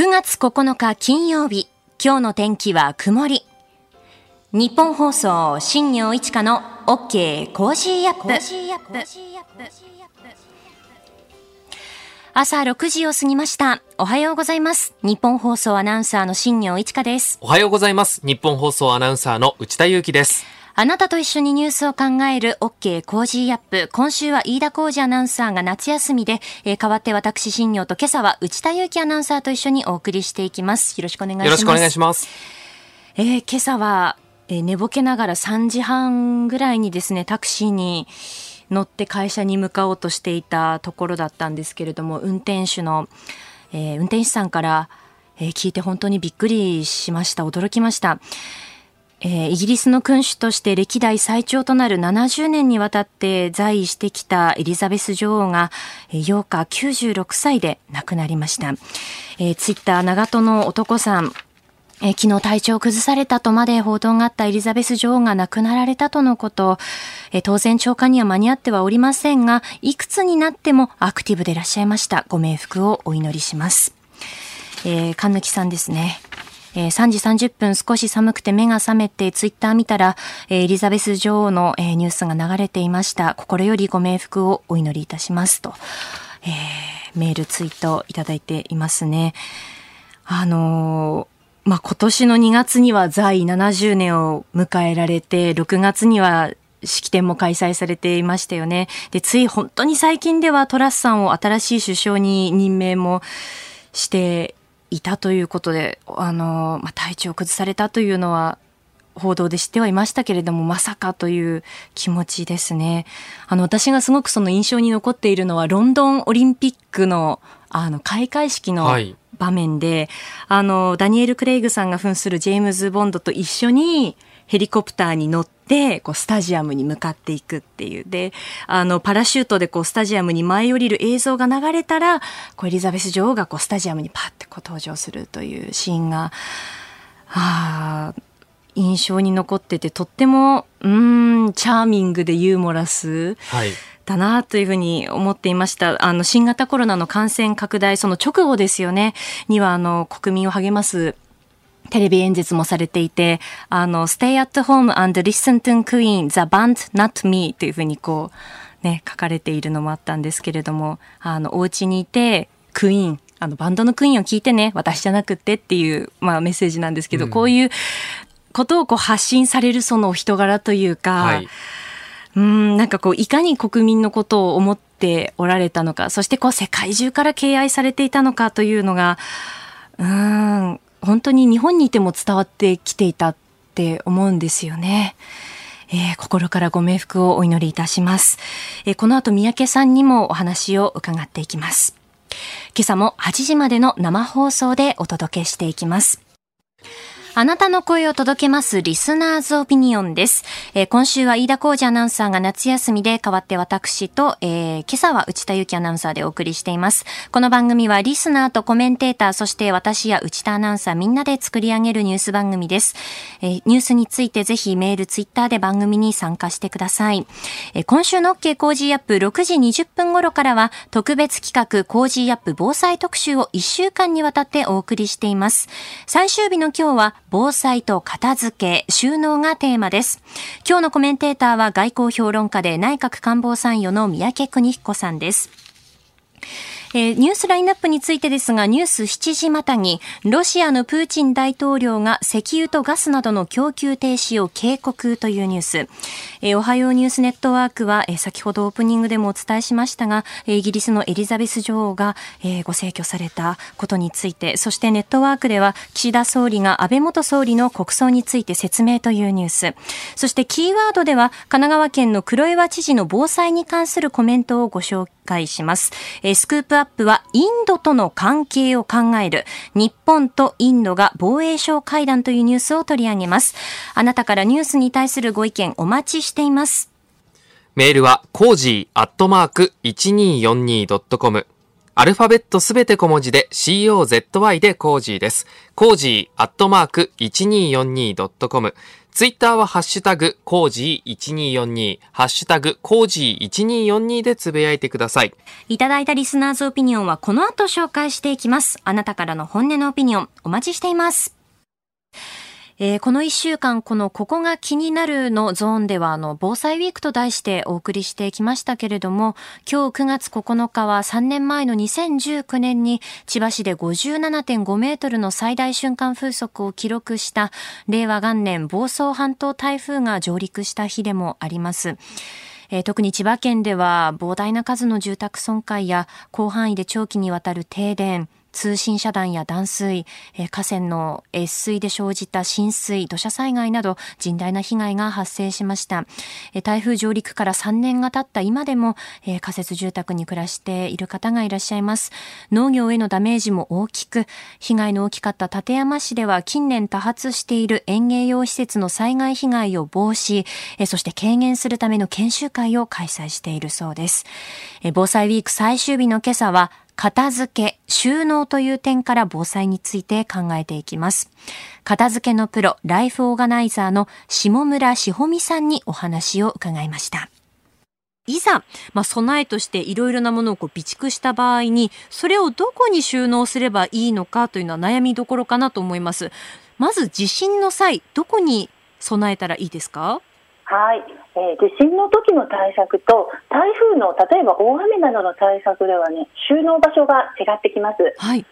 9月9日金曜日、今日の天気は曇り。ニッポン放送、新行市佳の OK Cozy up。朝6時を過ぎました。おはようございます。ニッポン放送アナウンサーの新行市佳です。おはようございます。ニッポン放送アナウンサーの内田雄基です。あなたと一緒にニュースを考える OK コージーアップ。今週は飯田浩二アナウンサーが夏休みで、えー代わって私新行と今朝は内田雄基アナウンサーと一緒にお送りしていきます。よろしくお願いします。よろしくお願いします。えー今朝は、えー寝ぼけながら3時半ぐらいにですね、タクシーに乗って会社に向かおうとしていたところだったんですけれども、運転手の、えー運転手さんから、えー聞いて本当にびっくりしました。驚きました。えーイギリスの君主として歴代最長となる70年にわたって在位してきたエリザベス女王がえー8日96歳で亡くなりました。えーツイッター長門の男さん、え昨日体調を崩されたとまで報道があったエリザベス女王が亡くなられたとのこと、え当然長官には間に合ってはおりませんが、いくつになってもアクティブでいらっしゃいました。ご冥福をお祈りします。えー、神貫さんですね。えー3時30分少し寒くて目が覚めてツイッター見たら、えーエリザベス女王の、えーニュースが流れていました。心よりご冥福をお祈りいたしますと、えーメールツイートいただいていますね。あのまあ、今年の2月には在位70年を迎えられて、6月には式典も開催されていましたよね。で、つい本当に最近ではトラスさんを新しい首相に任命もしていたということで、あの、まあ、体調を崩されたというのは、報道で知ってはいましたけれども、まさかという気持ちですね。あの、私がすごくその印象に残っているのは、ロンドンオリンピックの、あの、開会式のはい場面で、あの、ダニエル・クレイグさんが扮するジェームズ・ボンドと一緒にヘリコプターに乗って、こう、スタジアムに向かっていくっていう。で、あの、パラシュートでこう、スタジアムに舞い降りる映像が流れたら、こう、エリザベス女王がこう、スタジアムにパッてこう、登場するというシーンが、あ印象に残ってて、とっても、うん、チャーミングでユーモラス。はい。だなというふうに思っていました。あの、新型コロナの感染拡大、その直後ですよね、には、あの、国民を励ますテレビ演説もされていて、あの、stay at home and listen to Queen, the band, not me というふうにこう、ね、書かれているのもあったんですけれども、あの、お家にいて、クイーン、あの、バンドのクイーンを聞いてね、私じゃなくってっていう、まあ、メッセージなんですけど、うんこういうことをこう発信されるそのお人柄というか、はい。うん、なんかこう、いかに国民のことを思っておられたのか、そしてこう、世界中から敬愛されていたのかというのが、うん、本当に日本にいても伝わってきていたって思うんですよね。えー心からご冥福をお祈りいたします。えーこの後、三宅さんにもお話を伺っていきます。今朝も8時までの生放送でお届けしていきます。あなたの声を届けますリスナーズオピニオンです。えー今週は飯田浩二アナウンサーが夏休みで代わって私と、えー今朝は内田祐樹アナウンサーでお送りしています。この番組はリスナーとコメンテーター、そして私や内田アナウンサーみんなで作り上げるニュース番組です。えーニュースについてぜひメール、ツイッターで番組に参加してください。えー今週の OK 工事アップ6時20分頃からは特別企画工事アップ防災特集を1週間にわたってお送りしています。最終日の今日は防災と片付け、収納がテーマです。今日のコメンテーターは外交評論家で内閣官房参与の三宅邦彦さんです。えーニュースラインナップについてですが、ニュース7時またぎ、ロシアのプーチン大統領が石油とガスなどの供給停止を警告というニュース。えーおはようニュースネットワークは、えー先ほどオープニングでもお伝えしましたが、イギリスのエリザベス女王が、えーご逝去されたことについて、そしてネットワークでは、岸田総理が安倍元総理の国葬について説明というニュース。そしてキーワードでは、神奈川県の黒岩知事の防災に関するコメントをご紹介します。えースクープアップは、インドとの関係を考える、日本とインドが防衛省会談というニュースを取り上げます。あなたからニュースに対するご意見お待ちしています。メールは、コージーアットマーク 1242.com。アルファベットすべて小文字で COZY でコージーです。コージーアットマーク 1242.com。ツイッターはハッシュタグコージー1242、ハッシュタグコージー1242でつぶやいてください。いただいたリスナーズオピニオンはこの後紹介していきます。あなたからの本音のオピニオンお待ちしています。えー、この一週間、このここが気になるのゾーンでは、あの、防災ウィークと題してお送りしてきましたけれども、今日9月9日は3年前の2019年に千葉市で57.5メートルの最大瞬間風速を記録した令和元年房総半島台風が上陸した日でもあります。特に千葉県では膨大な数の住宅損壊や広範囲で長期にわたる停電、通信遮断や断水、え河川の越水で生じた浸水、土砂災害など甚大な被害が発生しました。え台風上陸から3年が経った今でも、え仮設住宅に暮らしている方がいらっしゃいます。農業へのダメージも大きく、被害の大きかった館山市では近年多発している園芸用施設の災害被害を防止、えそして軽減するための研修会を開催しているそうです。え防災ウィーク最終日の今朝は、片付け、収納という点から防災について考えていきます。片付けのプロ、ライフオーガナイザーの下村志保美さんにお話を伺いました。いざ、まあ、備えとしていろいろなものをこう備蓄した場合に、それをどこに収納すればいいのかというのは悩みどころかなと思います。まず地震の際、どこに備えたらいいですか？はい、えー、地震の時の対策と台風の例えば大雨などの対策ではね収納場所が違ってきます。はい。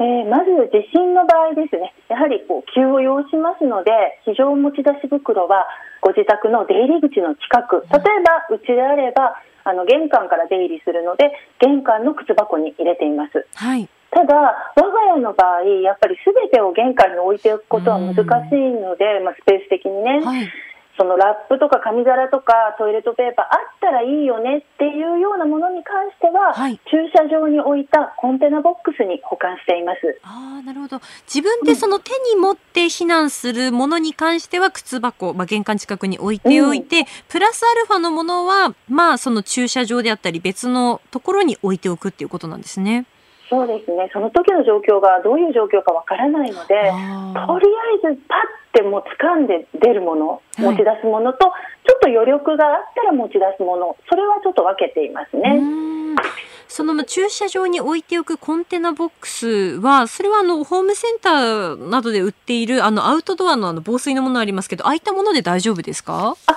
えー、まず地震の場合ですね、やはりこう急を要しますので、非常持ち出し袋はご自宅の出入り口の近く、例えばうちであればあの玄関から出入りするので、玄関の靴箱に入れています。はい。ただ、我が家の場合、やっぱりすべてを玄関に置いておくことは難しいので、まあ、スペース的にね、はい、そのラップとか紙皿とかトイレットペーパーあったらいいよねっていうようなものに関しては、はい、駐車場に置いたコンテナボックスに保管しています。あなるほど自分でその手に持って避難するものに関しては靴箱、まあ、玄関近くに置いておいて、うん、プラスアルファのものは、まあ、その駐車場であったり別のところに置いておくっていうことなんですね。そうですね。その時の状況がどういう状況かわからないのでとりあえずパッてもう掴んで出るもの持ち出すものと、はい、ちょっと余力があったら持ち出すものそれはちょっと分けていますね。その駐車場に置いておくコンテナボックスは、それはあのホームセンターなどで売っているあのアウトドアのあの防水のものありますけど、ああいったもので大丈夫ですか？あ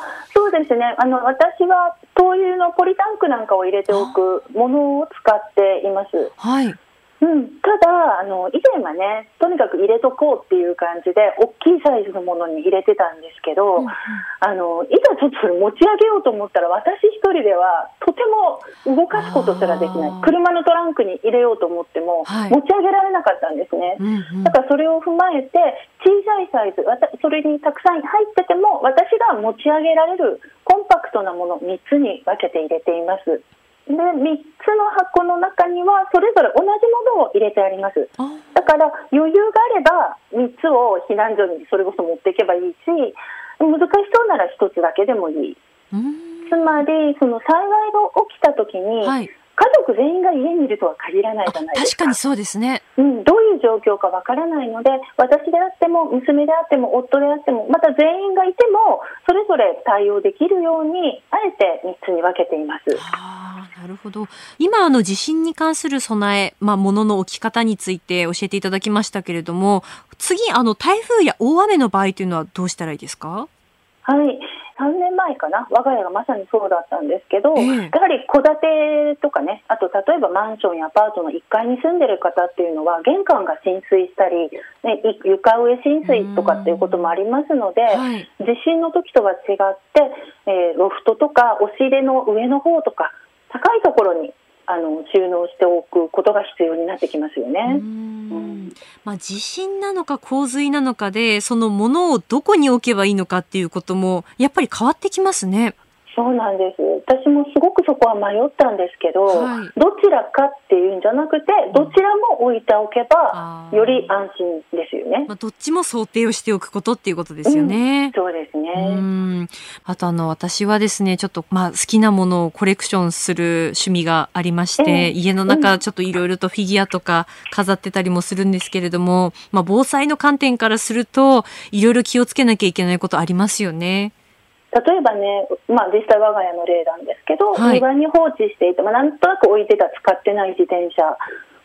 そうですねあの私は灯油のポリタンクなんかを入れておくものを使っています。はいうん、ただあの、以前はね、とにかく入れとこうっていう感じで、大きいサイズのものに入れてたんですけど、うん、あのいざちょっとそれ持ち上げようと思ったら、私一人ではとても動かすことすらできない、車のトランクに入れようと思っても、持ち上げられなかったんですね、うんうん、だからそれを踏まえて、小さいサイズ、それにたくさん入ってても、私が持ち上げられるコンパクトなもの3つに分けて入れています。で3つの箱の中にはそれぞれ同じものを入れてあります。だから余裕があれば3つを避難所にそれこそ持っていけばいいし難しそうなら1つだけでもいい。つまりその災害が起きた時に、はい。家族全員が家にいるとは限らないじゃないですか。確かにそうですね。うん、どういう状況かわからないので、私であっても、娘であっても、夫であっても、また全員がいても、それぞれ対応できるように、あえて3つに分けています。はあ、なるほど。今、あの、地震に関する備え、まあ、物の置き方について教えていただきましたけれども、次、あの、台風や大雨の場合というのはどうしたらいいですか？はい。3年前かな、我が家がまさにそうだったんですけど、えー、やはり戸建てとかね、あと例えばマンションやアパートの1階に住んでる方っていうのは、玄関が浸水したり、ね、床上浸水とかっていうこともありますので、はい、地震の時とは違って、えー、ロフトとか押し入れの上の方とか、高いところにあの収納しておくことが必要になってきますよね。うんまあ、地震なのか洪水なのかでそのものをどこに置けばいいのかっていうこともやっぱり変わってきますね。そうなんです私もすごくそこは迷ったんですけど、はいどちらかっていうんじゃなくてどちらも置いておけばより安心ですよね。まあ、どっちも想定をしておくことっていうことですよね。そうですね。うんあとあの私はですねちょっとまあ好きなものをコレクションする趣味がありまして、ええ家の中ちょっといろいろとフィギュアとか飾ってたりもするんですけれども、まあ、防災の観点からするといろいろ気をつけなきゃいけないことありますよね。例えばね、まあ、実際我が家の例なんですけど、はい庭に放置していて、まあ、なんとなく置いてた使ってない自転車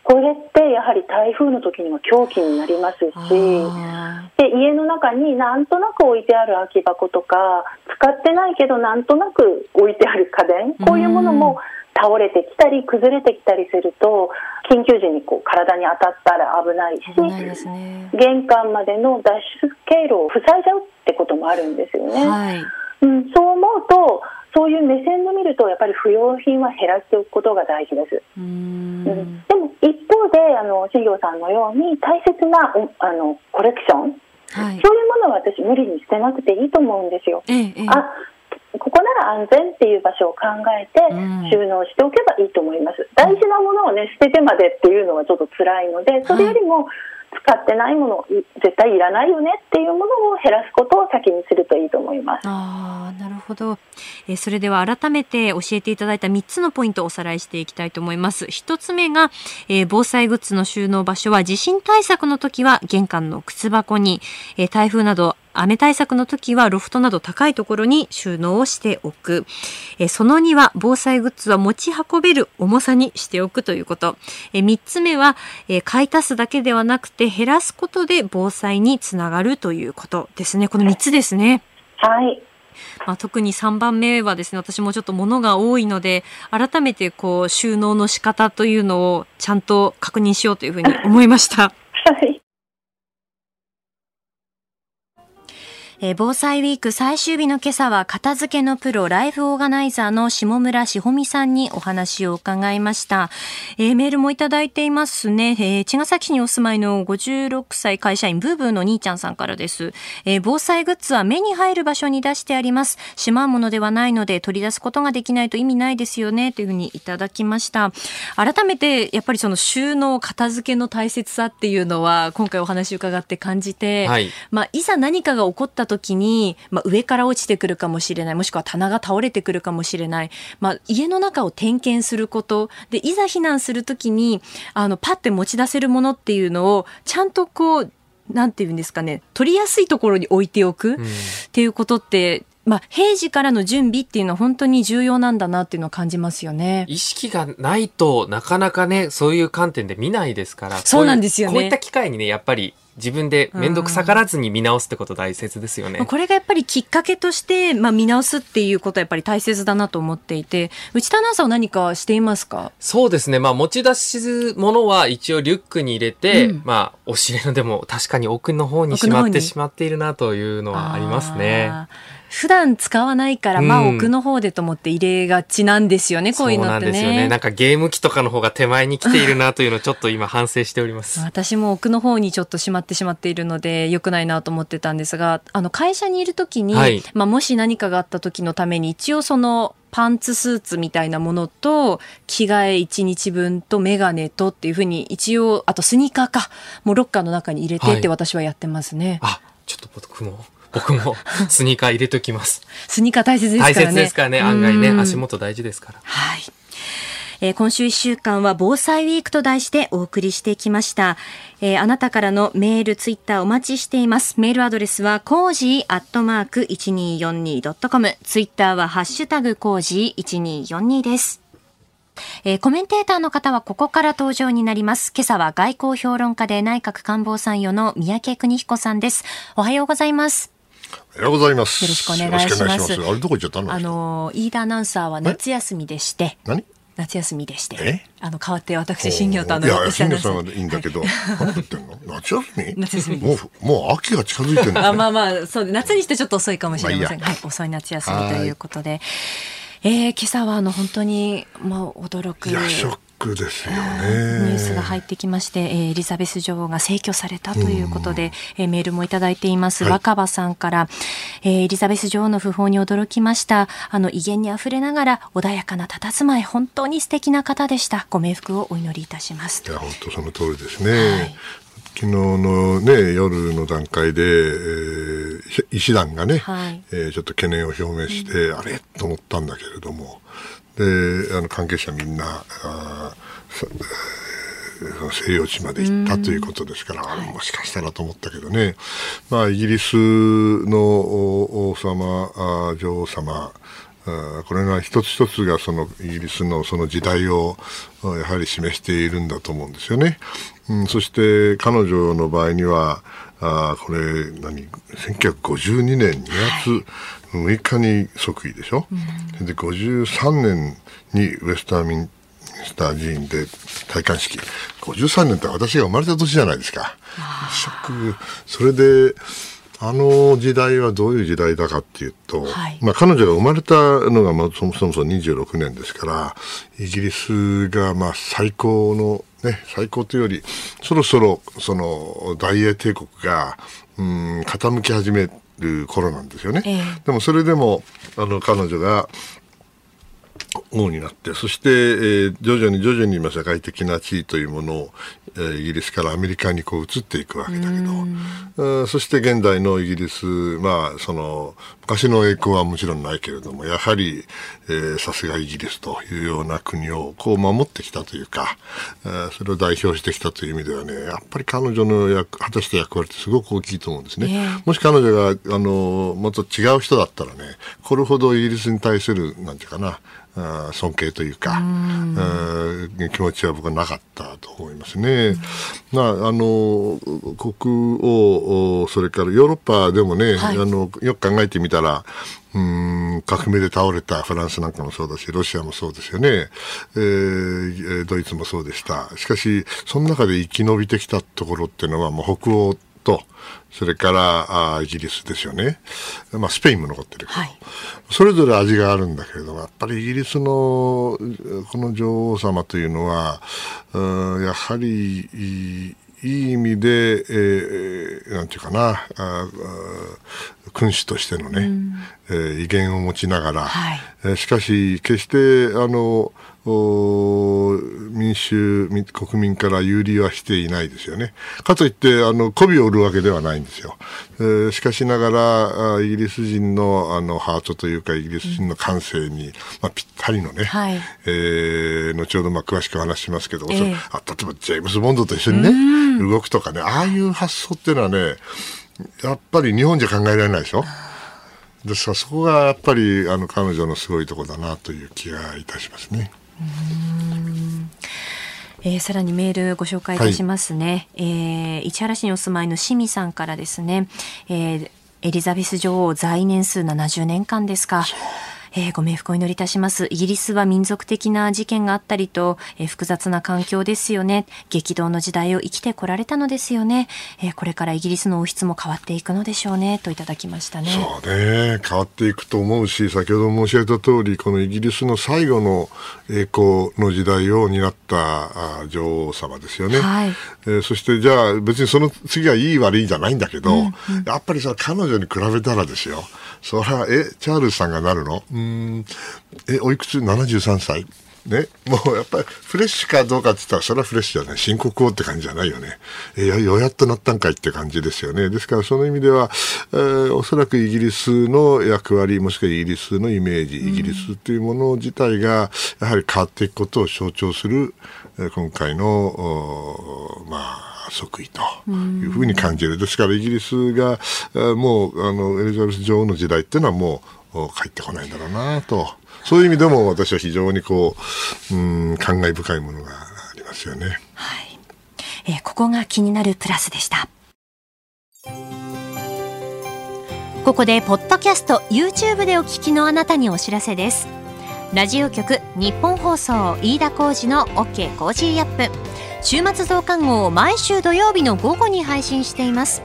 これってやはり台風の時には凶器になりますしあで家の中になんとなく置いてある空き箱とか使ってないけどなんとなく置いてある家電こういうものも倒れてきたり崩れてきたりすると緊急時にこう体に当たったら危ないしね。玄関までの脱出経路を塞いじゃうってこともあるんですよね。はい。うん、そう思うとそういう目線で見るとやっぱり不要品は減らしておくことが大事です。うーうんんでも一方であの新業さんのように大切なおあのコレクションはい。そういうものは私無理に捨てなくていいと思うんですよ。ええええあここなら安全っていう場所を考えてうん収納しておけばいいと思います。大事なものをね捨ててまでっていうのはちょっと辛いのでそれよりも使ってないもの絶対いらないよねっていうものを減らすことを先にするといいと思います。ああ、なるほど。えそれでは改めて教えていただいた3つのポイントをおさらいしていきたいと思います。1つ目が、えー防災グッズの収納場所は地震対策の時は玄関の靴箱に、えー台風など雨対策の時はロフトなど高いところに収納をしておく。えーその2は防災グッズは持ち運べる重さにしておくということ。えー3つ目は、えー買い足すだけではなくて減らすことで防災につながるということですね。この3つですね。はい。まあ、特に3番目はですね、私もちょっと物が多いので、改めてこう収納の仕方というのをちゃんと確認しようというふうに思いました。えー防災ウィーク最終日の今朝は片付けのプロライフオーガナイザーの下村しほみさんにお話を伺いました。えーメールもいただいていますね。えー茅ヶ崎市にお住まいの56歳会社員ブーブーの兄ちゃんさんからです。えー防災グッズは目に入る場所に出してあります。しまうものではないので取り出すことができないと意味ないですよね。というふうにいただきました。改めてやっぱりその収納片付けの大切さっていうのは今回お話伺って感じて、はい。まあ、いざ何かが起こった時に、まあ、上から落ちてくるかもしれないもしくは棚が倒れてくるかもしれない、まあ、家の中を点検すること。でいざ避難する時にあのパッて持ち出せるものっていうのをちゃんとこうなんていうんですかね取りやすいところに置いておく。っうん。ていうことって、まあ、平時からの準備っていうのは本当に重要なんだなっていうのを感じますよね。意識がないとなかなかね、そういう観点で見ないですから。そうなんですよねこういった機会にね、やっぱり自分で面倒くさがらずに見直すってこと大切ですよね。まあこれがやっぱりきっかけとして、まあ、見直すっていうことはやっぱり大切だなと思っていて内田アナウンサーは何かしていますか？そうですね。まあ持ち出すものは一応リュックに入れて、うんまあ押し入れのでも確かに奥の方にしまってしまっているなというのはありますね。普段使わないから、まあうん奥の方でと思って入れがちなんですよね、こういうのってそうなんですよね。ねなん。かゲーム機とかの方が手前に来ているなというのをちょっと今反省しております。私も奥の方にちょっとしまってしまっているので良くないなと思ってたんですがあの会社にいる時に、はいまあ、もし何かがあった時のために一応そのパンツスーツみたいなものと着替え1日分とメガネとっていうふうに一応あとスニーカーかもうロッカーの中に入れてってはい私はやってますね、あ、ちょっと僕も、僕も スニーカー入れときます。スニーカー大切ですからね大切ですからね。案外ね、うん足元大事ですから。はい。えー今週1週間は防災ウィークと題してお送りしてきました。えーあなたからのメール、ツイッターお待ちしています。メールアドレスは、コージーアットマーク 1242.com。ツイッターは、ハッシュタグコージー1242です。えーコメンテーターの方はここから登場になります。今朝は外交評論家で内閣官房参与の宮家邦彦さんです。おはようございます。おはようございます。よろしくお願いします。あれどこ行っちゃったの？あのー、飯田アナウンサーは夏休みでして、何？夏休みでして。え、あの、代わって私、新業とあの、いや、新業さんはいいんだけど、何言ってんの？夏休み？夏休みもう、もう秋が近づいてるまあまあ、そう、夏にしてちょっと遅いかもしれません。はい、遅い夏休みということで。えー、今朝はあの本当に、まあ、驚く。いや、ショッックですよね。ニュースが入ってきまして、えーエリザベス女王が逝去されたということで、えーメールもいただいています。はい若葉さんから、えーエリザベス女王の訃報に驚きました。あの威厳にあふれながら穏やかな佇まい、本当に素敵な方でした。ご冥福をお祈りいたします。いや本当その通りですね。はい昨日のね夜の段階で、えー医師団がね、はいえーちょっと懸念を表明して、あれ？と思ったんだけれども、であの関係者みんなあ西洋地まで行ったということですから、あもしかしたらと思ったけどね、まあ、イギリスのお王様、女王様、これが一つ一つがそのイギリスのその時代をあやはり示しているんだと思うんですよね。うん、そして彼女の場合には、あーこれ何？1952年2月6日に即位でしょ、で53年にウェスターミンスター寺院で戴冠式。53年って私が生まれた年じゃないですか。ショックそれであの時代はどういう時代だかっていうと、はい。まあ、彼女が生まれたのがまあそもそもそも26年ですからイギリスがまあ最高の、ね、最高というよりそろそろその大英帝国がうん傾き始める頃なんですよね。ええでもそれでもあの彼女が王になってそして、えー徐々に徐々にまあ世界的な地位というものを、えーイギリスからアメリカにこう移っていくわけだけどうんそして現代のイギリスまあその昔の栄光はもちろんないけれどもやはりえーさすがイギリスというような国をこう守ってきたというか、えーそれを代表してきたという意味ではねやっぱり彼女の役果たした役割ってすごく大きいと思うんですね。ええもし彼女があのもっと違う人だったらねこれほどイギリスに対するなんていうかなあー尊敬というかあー気持ちは僕はなかったと思いますね。まああの国王おそれからヨーロッパでもね、はい。あのよく考えてみたらうん革命で倒れたフランスなんかもそうだしロシアもそうですよね、えーえードイツもそうでした。しかしその中で生き延びてきたところっていうのはもう北欧とそれからあーイギリスですよね、まあ、スペインも残ってるけど、はい。それぞれ味があるんだけれどもやっぱりイギリスのこの女王様というのはうんやはりいいいい意味で、えーなんていうかなああ君主としてのね、えー威厳を持ちながら、はい。えーしかし決してあのお民衆民国民から有利はしていないですよね。かといってあの媚びを売るわけではないんですよ。えーしかしながらあイギリス人のあのハートというかイギリス人の感性に、まあ、ぴったりのね、はいえー後ほどまあ詳しくお話ししますけど、ええあ例えばジェームズ・ボンドと一緒にね動くとかねああいう発想っていうのはねやっぱり日本じゃ考えられないでしょ？ですからそこがやっぱりあの彼女のすごいところだなという気がいたしますね。えーさらにメールご紹介いたしますね、えー市原市にお住まいのしみさんからですね、えーエリザベス女王在年数70年間ですか。えーご冥福をお祈りいたします。イギリスは民族的な事件があったりと、えー複雑な環境ですよね。激動の時代を生きてこられたのですよね。えーこれからイギリスの王室も変わっていくのでしょうね。といただきましたね。そうね変わっていくと思うし先ほど申し上げた通りこのイギリスの最後の栄光の時代を担ったあ女王様ですよね、はいえーそしてじゃあ別にその次はいい悪いじゃないんだけど、やっぱりさ彼女に比べたらですよそりゃえチャールズさんがなるの？うーん。えおいくつ？73歳。ね、もうやっぱりフレッシュかどうかって言ったらそれはフレッシュじゃない新国王って感じじゃないよね。えーようやっとなったんかいって感じですよね。ですからその意味では、えーおそらくイギリスの役割もしくはイギリスのイメージ、イギリスっていうもの自体がやはり変わっていくことを象徴する、えー今回のまあ即位というふうに感じる。ですからイギリスが、もうあのエリザベス女王の時代っていうのはもう帰ってこないんだろうなと。そういう意味でも私は非常にこう、うん、感慨深いものがありますよね。はい。えーここが気になるプラスでした。ここでポッドキャスト YouTube でお聞きのあなたにお知らせです。ラジオ局日本放送飯田浩司の OK コージーアップ。週末増刊号を毎週土曜日の午後に配信しています。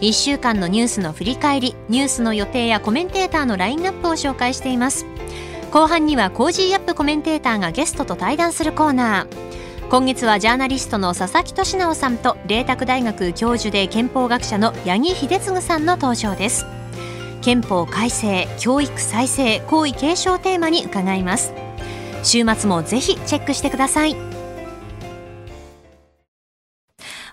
1週間のニュースの振り返りニュースの予定やコメンテーターのラインナップを紹介しています。後半には Cozy up コメンテーターがゲストと対談するコーナー。今月はジャーナリストの佐々木俊尚さんと麗澤大学教授で憲法学者の八木秀次さんの登場です。憲法改正教育再生皇位継承テーマに伺います。週末もぜひチェックしてください。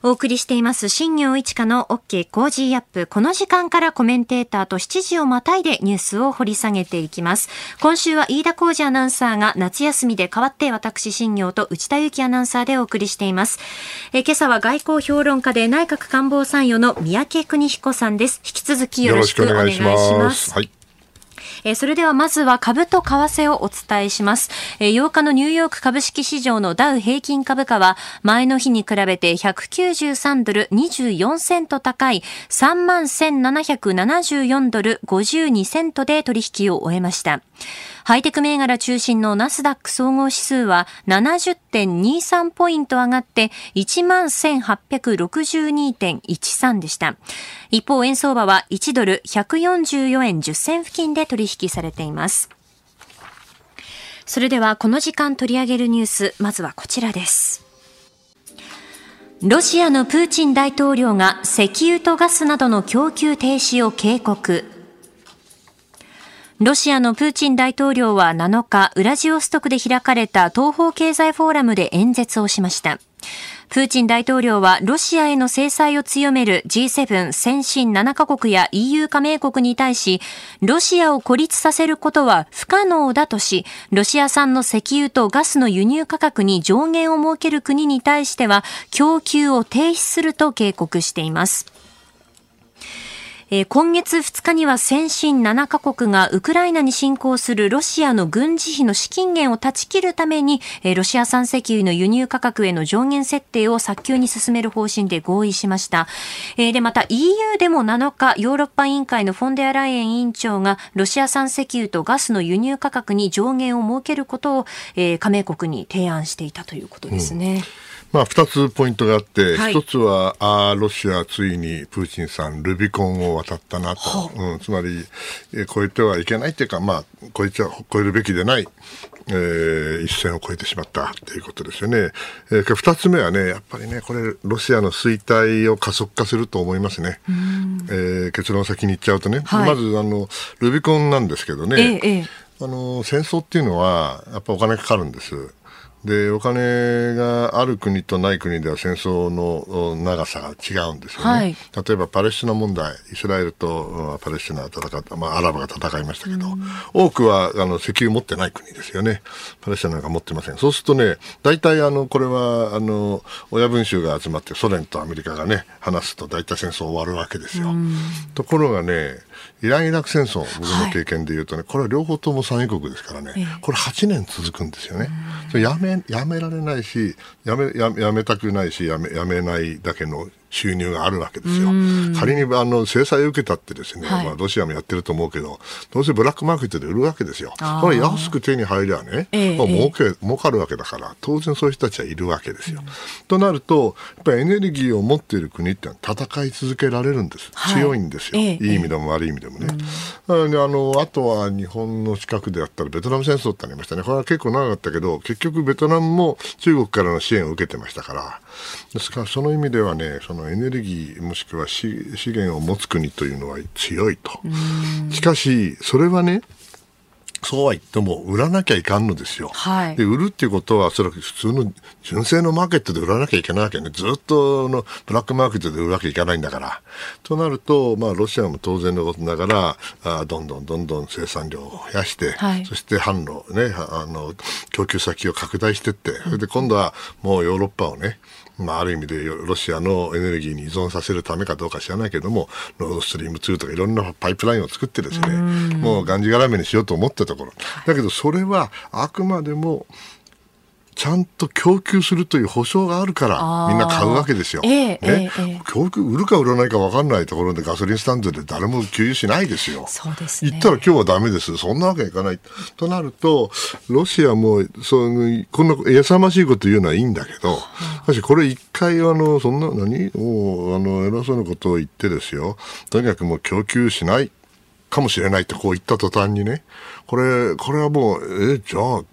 お送りしています新業一華の OK コージーアップ。この時間からコメンテーターと7時をまたいでニュースを掘り下げていきます。今週は飯田浩二アナウンサーが夏休みで代わって私新業と内田祐樹アナウンサーでお送りしています。え今朝は外交評論家で内閣官房参与の三宅邦彦さんです。引き続きよろしくお願いします。ますはいえ、それではまずは株と為替をお伝えします。え、8日のニューヨーク株式市場のダウ平均株価は前の日に比べて193ドル24セント高い3万1774ドル52セントで取引を終えました。ハイテク銘柄中心のナスダック総合指数は70.23ポイント上がって11,862.13でした。一方、円相場は1ドル144円10銭付近で取引されています。それではこの時間取り上げるニュース、まずはこちらです。ロシアのプーチン大統領が石油とガスなどの供給停止を警告。ロシアのプーチン大統領は7日、ウラジオストクで開かれた東方経済フォーラムで演説をしました。プーチン大統領はロシアへの制裁を強める G7 先進7カ国や EU 加盟国に対し、ロシアを孤立させることは不可能だとし、ロシア産の石油とガスの輸入価格に上限を設ける国に対しては、供給を停止すると警告しています。えー、今月2日には先進7カ国がウクライナに侵攻するロシアの軍事費の資金源を断ち切るために、えー、ロシア産石油の輸入価格への上限設定を早急に進める方針で合意しました。えー、で、また EU でも7日、ヨーロッパ委員会のフォンデアライエン委員長がロシア産石油とガスの輸入価格に上限を設けることを、えー、加盟国に提案していたということですね。うんまあ、2つポイントがあって、はい、1つはあロシアついにプーチンさんルビコンを渡ったなと、う。ん、つまり、えー、超えてはいけないというか、まあ、超えちゃ超えるべきでない、えー、一線を越えてしまったということですよね。えー、2つ目はね、やっぱりね、これ、ロシアの衰退を加速化すると思いますね。えー、結論先に言っちゃうとね、はい、まずあのルビコンなんですけどね、ええ、あの戦争っていうのはやっぱお金かかるんです。でお金がある国とない国では戦争の長さが違うんですよね、はい、例えばパレスチナ問題イスラエルとパレスチナが戦った、まあ、アラブが戦いましたけど、多くはあの石油持ってない国ですよね。パレスチナなんか持ってません。そうするとね大体あのこれはあの親分衆が集まってソ連とアメリカがね話すと大体戦争終わるわけですよ、ところがねイラン・イラク戦争、僕の経験で言うとね、はい、これは両方とも産油国ですからね、えこれ8年続くんですよね。それやめ、やめられないし、やめ、ややめたくないし、やめ、やめないだけの収入があるわけですよ。仮にあの制裁を受けたってですね、はい、まあロシアもやってると思うけど、どうせブラックマーケットで売るわけですよ。これ安く手に入りゃね、えまあ、儲け、儲かるわけだから、当然そういう人たちはいるわけですよ。うん、となると、やっぱりエネルギーを持っている国ってのは戦い続けられるんです。はい、強いんですよ、いい意味でも悪い意味でもね。うん、あのあとは日本の近くであったらベトナム戦争ってありましたね。これは結構長かったけど、結局ベトナムも中国からの支援を受けてましたから、ですからその意味ではね、そのエネルギーもしくは資源を持つ国というのは強いと。しかし、それはね、そうは言っても売らなきゃいかんのですよ。はい、で売るっていうことは、それは普通の純正のマーケットで売らなきゃいけないわけね。ずっとのブラックマーケットで売るわけいかないんだから。となると、まあ、ロシアも当然のことながら、あどんどんどんどん生産量を増やして、はい、そして販路、ね、あの、供給先を拡大していって、それで今度はもうヨーロッパをね、まあ、ある意味でロシアのエネルギーに依存させるためかどうか知らないけれども、ノードストリーム2とかいろんなパイプラインを作ってですね、もうがんじがらめにしようと思ったところ。だけどそれはあくまでもちゃんと供給するという保証があるからみんな買うわけですよ。えー、ね、えー、供給売るか売らないか分かんないところでガソリンスタンドで誰も給油しないですよ。そうですね、言ったら今日はダメです。そんなわけいかない。となるとロシアもそうこんなやさましいこと言うのはいいんだけど、しかしこれ一回あのそんな何？もうあの偉そうなことを言ってですよ。とにかくもう供給しないかもしれないってこう言った途端にね、これこれはもうえじゃあ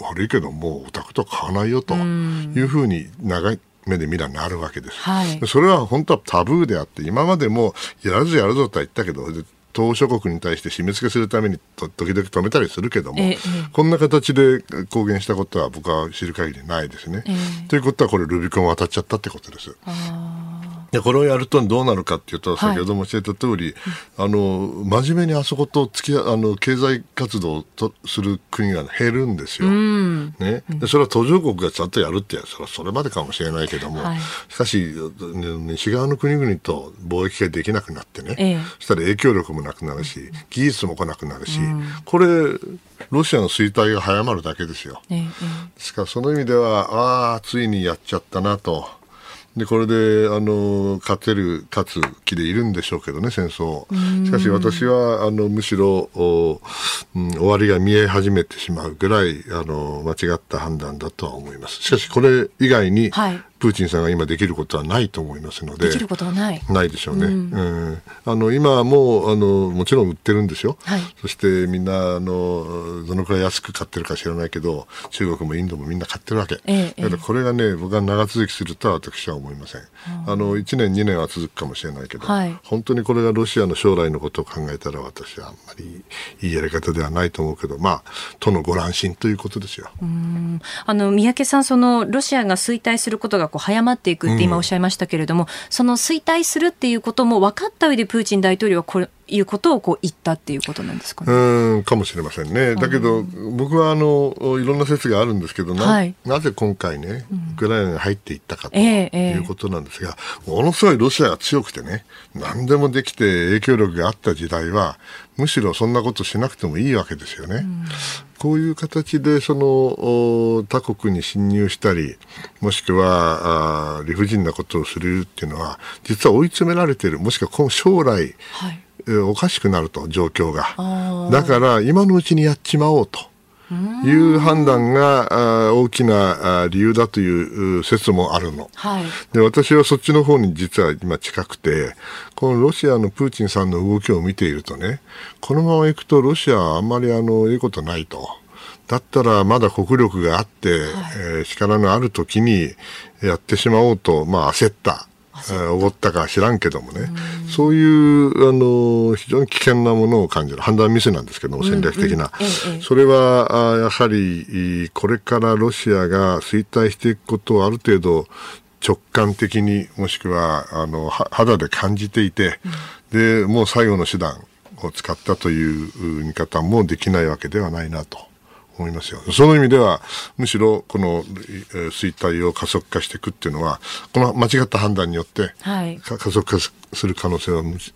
悪いけどもうオタクと買わないよというふうに長い目で見らなるわけです、はい、それは本当はタブーであって今までもやらずやるぞとは言ったけど東諸国に対して締め付けするために時々止めたりするけども、ええ、こんな形で公言したことは僕は知る限りないですね。え、ということはこれルビコン渡っちゃったってことです。でこれをやるとどうなるかっていうと、先ほども教えた通り、はい、あの真面目にあそこと付きあの経済活動とする国が減るんですよ。ね、でそれは途上国がちゃんとやるってそれはそれまでかもしれないけども、はい、しかし西側の国々と貿易ができなくなってね、ええ、そしたら影響力もなくなるし技術も来なくなるし、これロシアの衰退が早まるだけですよ。え、ですからその意味ではああついにやっちゃったなと。で、これで、あの、勝てる、勝つ気でいるんでしょうけどね、戦争。しかし私は、あの、むしろ、お、うん、終わりが見え始めてしまうぐらい、あの、間違った判断だとは思います。しかし、これ以外に、はい、プーチンさんが今できることはないと思いますので。できることはない。ないでしょうね。うん、うん、あの、今はもう、あの、もちろん売ってるんですよ。はい、そしてみんな、あの、どのくらい安く買ってるか知らないけど、中国もインドもみんな買ってるわけ。ええ、だからこれがね、僕は長続きするとは私は思いません。あの、1年、2年は続くかもしれないけど、はい、本当にこれがロシアの将来のことを考えたら私はあんまりいいやり方ではないと思うけど、まあ、とのご乱心ということですよ。あの、三宅さん、その、ロシアが衰退することがこう早まっていくって今おっしゃいましたけれども、うん、その衰退するっていうことも分かった上でプーチン大統領はこれいうことをこう言ったっていうことなんですかね。うんかもしれませんね。だけど、僕はあのいろんな説があるんですけどなはい、なぜ今回ねウクライナに入っていったかということなんですが、えーえー、ものすごいロシアが強くてね何でもできて影響力があった時代はむしろそんなことしなくてもいいわけですよね。うん、こういう形でその他国に侵入したりもしくはあ理不尽なことをするっていうのは実は追い詰められているもしくは今将来、はいおかしくなると、状況が。だから、今のうちにやっちまおうと。いう判断が大きな理由だという説もあるの、はい、で私はそっちの方に実は今近くてこのロシアのプーチンさんの動きを見ているとねこのままいくとロシアはあんまりあのいいことないと。だったらまだ国力があって、はい、えー、力のある時にやってしまおうと、まあ、焦ったおごったか知らんけどもね、うそういうあの非常に危険なものを感じる。判断ミスなんですけども戦略的な、うんうん、それはあやはりこれからロシアが衰退していくことをある程度直感的にもしくはあの肌で感じていて、うん、でもう最後の手段を使ったという見方もできないわけではないなと。思いますよ。その意味では、むしろこの衰退を加速化していくっていうのは、この間違った判断によって、はい、加速化する可能性はむし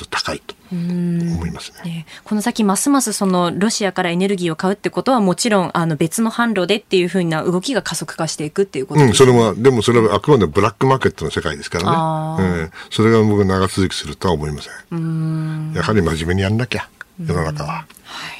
ろ高いと。思いますね、この先ますますそのロシアからエネルギーを買うってことはもちろんあの別の販路でっていうふうな動きが加速化していくっていうことです、ね、うん、それはでもそれはあくまでブラックマーケットの世界ですからね、うん、それが僕長続きするとは思いません。やはり真面目にやんなきゃ世の中は。はい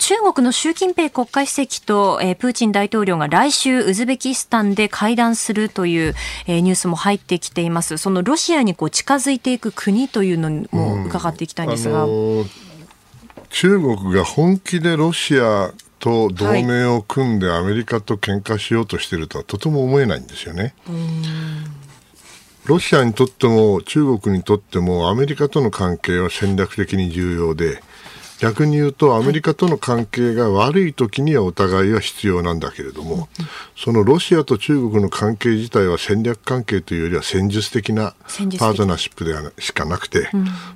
中国の習近平国家主席と、えー、プーチン大統領が来週ウズベキスタンで会談するという、えー、ニュースも入ってきています。そのロシアにこう近づいていく国というのも伺っていきたいんですが。うんあのー、中国が本気でロシアと同盟を組んでアメリカと喧嘩しようとしているとはとても思えないんですよね。ロシアにとっても中国にとってもアメリカとの関係は戦略的に重要で、逆に言うとアメリカとの関係が悪い時にはお互いは必要なんだけれども、そのロシアと中国の関係自体は戦略関係というよりは戦術的なパートナーシップでしかなくて、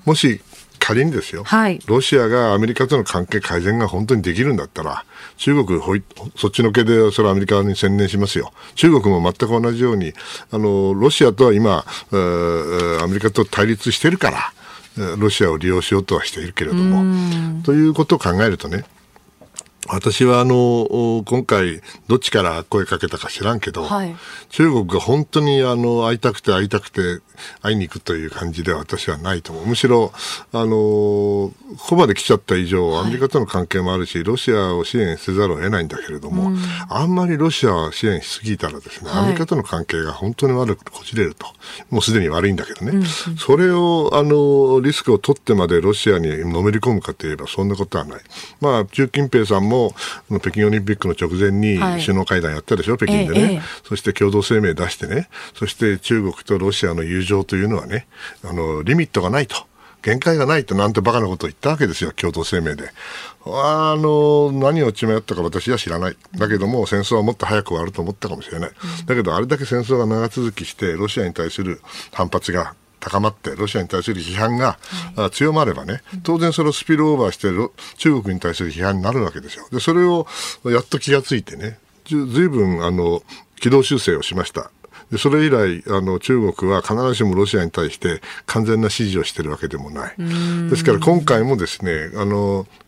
もし仮にですよ、はい、ロシアがアメリカとの関係改善が本当にできるんだったら、中国ほい、そっちのけでそれはアメリカに専念しますよ。中国も全く同じように、あの、ロシアとは今、アメリカと対立してるから、ロシアを利用しようとはしているけれども、ということを考えるとね、私はあの今回、どっちから声かけたか知らんけど、はい、中国が本当にあの会いたくて会いたくて会いに行くという感じでは私はないと思う。むしろ、あのここまで来ちゃった以上、アメリカとの関係もあるし、ロシアを支援せざるを得ないんだけれども、うん、あんまりロシアを支援しすぎたらですね、アメリカとの関係が本当に悪くこじれると。もうすでに悪いんだけどね。うんそれを、あのリスクを取ってまでロシアにのめり込むかといえばそんなことはない。まあ、習近平さんもも北京オリンピックの直前に首脳会談やったでしょ、はい、北京でね、ええ、そして共同声明出してね、そして中国とロシアの友情というのはね、あのリミットがないと。限界がないとなんてバカなことを言ったわけですよ、共同声明で。あの、何を血迷ったか私は知らない。だけども、戦争はもっと早く終わると思ったかもしれない。だけど、あれだけ戦争が長続きして、ロシアに対する反発が高まってロシアに対する批判が、はい、強まればね当然それをスピルオーバーして中国に対する批判になるわけですよ。でそれをやっと気がついてねずいぶんあの軌道修正をしました。でそれ以来あの中国は必ずしもロシアに対して完全な支持をしているわけでもない。ですから今回もですねあのあ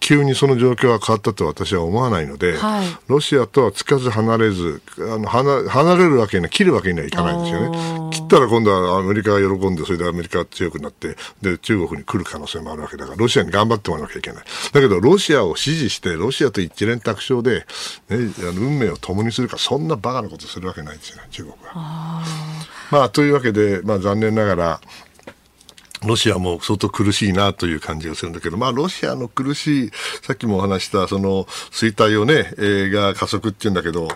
急にその状況が変わったと私は思わないので、はい、ロシアとはつかず離れずあの離離れるわけには切るわけにはいかないんですよね。切ったら今度はアメリカが喜んでそれでアメリカが強くなってで中国に来る可能性もあるわけだからロシアに頑張ってもらわなきゃいけない。だけどロシアを支持してロシアと一連卓勝で、ね、あの運命を共にするかそんなバカなことするわけないですよね中国は。まあというわけで、まあ、残念ながらロシアも相当苦しいなという感じがするんだけど、まあ、ロシアの苦しい、さっきもお話した、その、衰退をね、えー、が加速っていうんだけど、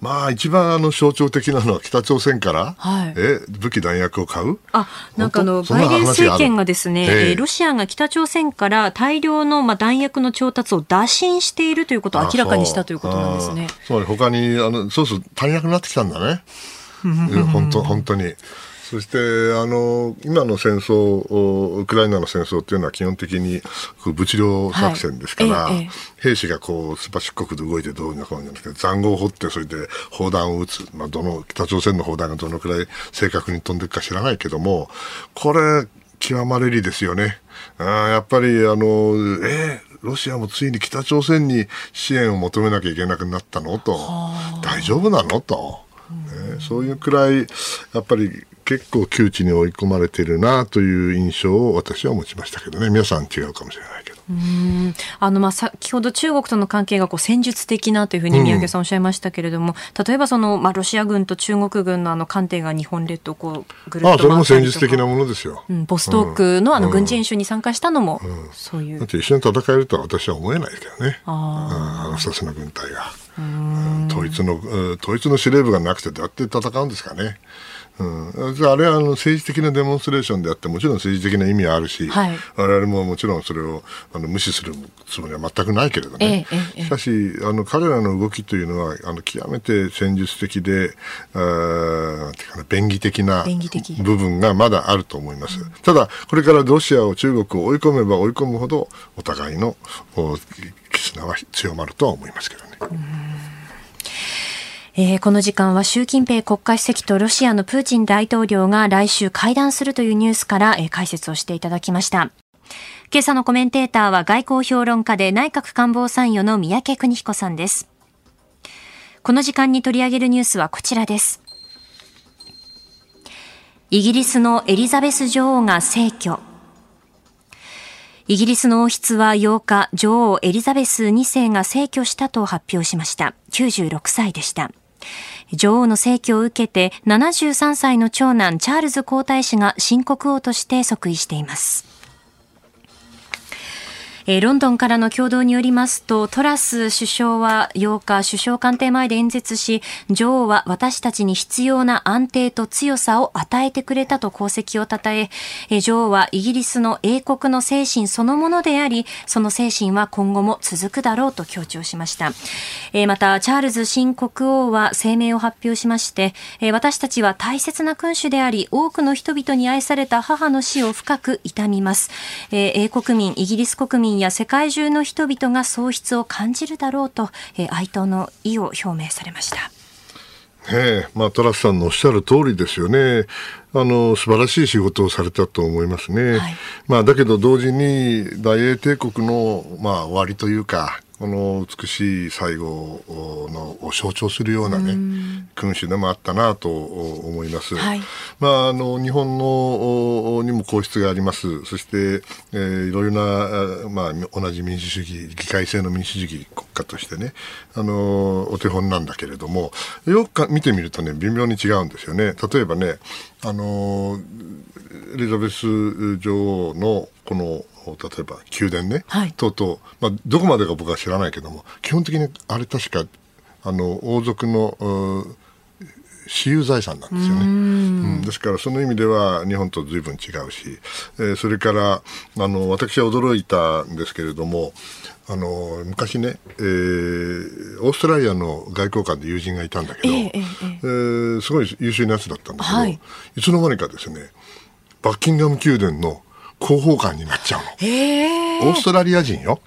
まあ、一番あの象徴的なのは北朝鮮から、はい、え、武器弾薬を買う？あ、なんかあの、バイデン政権がですね、えー、ロシアが北朝鮮から大量の、まあ、弾薬の調達を打診しているということを明らかにしたということなんですね。つまり他に、あの、そうそう足りなくなってきたんだね。本当、本当に。そしてあの今の戦争、ウクライナの戦争っていうのは基本的に物量作戦ですから、はい。ええ、兵士がこうすばしっこく動いてどうにかこうにか塹壕を掘ってそれで砲弾を撃つ、まあ、どの北朝鮮の砲弾がどのくらい正確に飛んでいくか知らないけどもこれ極まれりですよね。あやっぱりあのえーロシアもついに北朝鮮に支援を求めなきゃいけなくなったの？と、大丈夫なの？と、ね、そういうくらい、やっぱり結構窮地に追い込まれてるなという印象を私は持ちましたけどね。皆さん違うかもしれないけど。うん。あのまあ先ほど中国との関係がこう戦術的なというふうに宮家さんおっしゃいましたけれども、うん、例えばその、まあ、ロシア軍と中国軍のあの艦艇が日本列島こうぐるっとあそれも戦術的なものですよ、うん、ボストークのあの軍事演習に参加したのも、うん、そういう。だって一緒に戦えるとは私は思えないけどね。ああの2つの軍隊が。統一の統一の司令部がなくてどうやって戦うんですかね。うん、あれはあの政治的なデモンストレーションであってもちろん政治的な意味はあるし、はい、我々ももちろんそれをあの無視するつもりは全くないけれどね、ええ、しかしあの彼らの動きというのはあの極めて戦術的であてかな便宜的な部分がまだあると思います、うん、ただこれからロシアを中国を追い込めば追い込むほどお互いの絆は強まるとは思いますけどね。えー、この時間は習近平国家主席とロシアのプーチン大統領が来週会談するというニュースから、えー、解説をしていただきました。今朝のコメンテーターは外交評論家で内閣官房参与の三宅邦彦さんです。この時間に取り上げるニュースはこちらです。イギリスのエリザベス女王が逝去。イギリスの王室は8日、女王エリザベス2世が逝去したと発表しました。96歳でした。女王の逝去を受けて73歳の長男チャールズ皇太子が新国王として即位しています。えー、ロンドンからの共同によりますと、トラス首相は8日、首相官邸前で演説し、女王は私たちに必要な安定と強さを与えてくれたと功績を称え、えー、女王はイギリスの英国の精神そのものであり、その精神は今後も続くだろうと強調しました。えー、また、チャールズ新国王は声明を発表しまして、えー、私たちは大切な君主であり、多くの人々に愛された母の死を深く悼みます。えー、英国民、イギリス国民や世界中の人々が喪失を感じるだろうと、えー、哀悼の意を表明されました。ええ、まあ、トラスさんのおっしゃる通りですよね。あの、素晴らしい仕事をされたと思いますね。はい、まあ、だけど同時に大英帝国の、まあ、終わりというか、この美しい最後のを象徴するようなね、君主でもあったなと思います。はい、まあ、あの、日本のにも皇室があります。そして、えー、いろいろな、まあ、同じ民主主義、議会制の民主主義国家としてね、あの、お手本なんだけれども、よく見てみるとね、微妙に違うんですよね。例えばね、あの、エリザベス女王のこの例えば宮殿ね、はい。とうとう、まあ、どこまでか僕は知らないけども基本的にあれ確かあの王族のう私有財産なんですよね。うん。ですからその意味では日本と随分違うし、えーそれからあの私は驚いたんですけれどもあの昔ね、えーオーストラリアの外交官で友人がいたんだけど、えええええーすごい優秀なやつだったんだけど、はい。い、つの間にかですねバッキンガム宮殿の広報官になっちゃうの。へえオーストラリア人よ。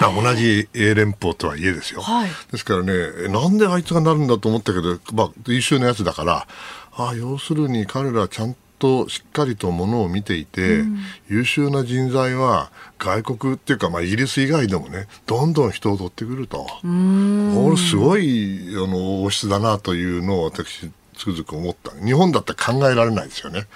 まあ同じ英連邦とはいえですよ。はいですからね、えなんであいつがなるんだと思ったけど、まあ優秀なやつだから、ああ、要するに彼らはちゃんとしっかりとものを見ていて、優秀な人材は外国っていうか、まあイギリス以外でもね、どんどん人を取ってくると。これすごい、あの、王室だなというのを私、つくづく思った。日本だったら考えられないですよね。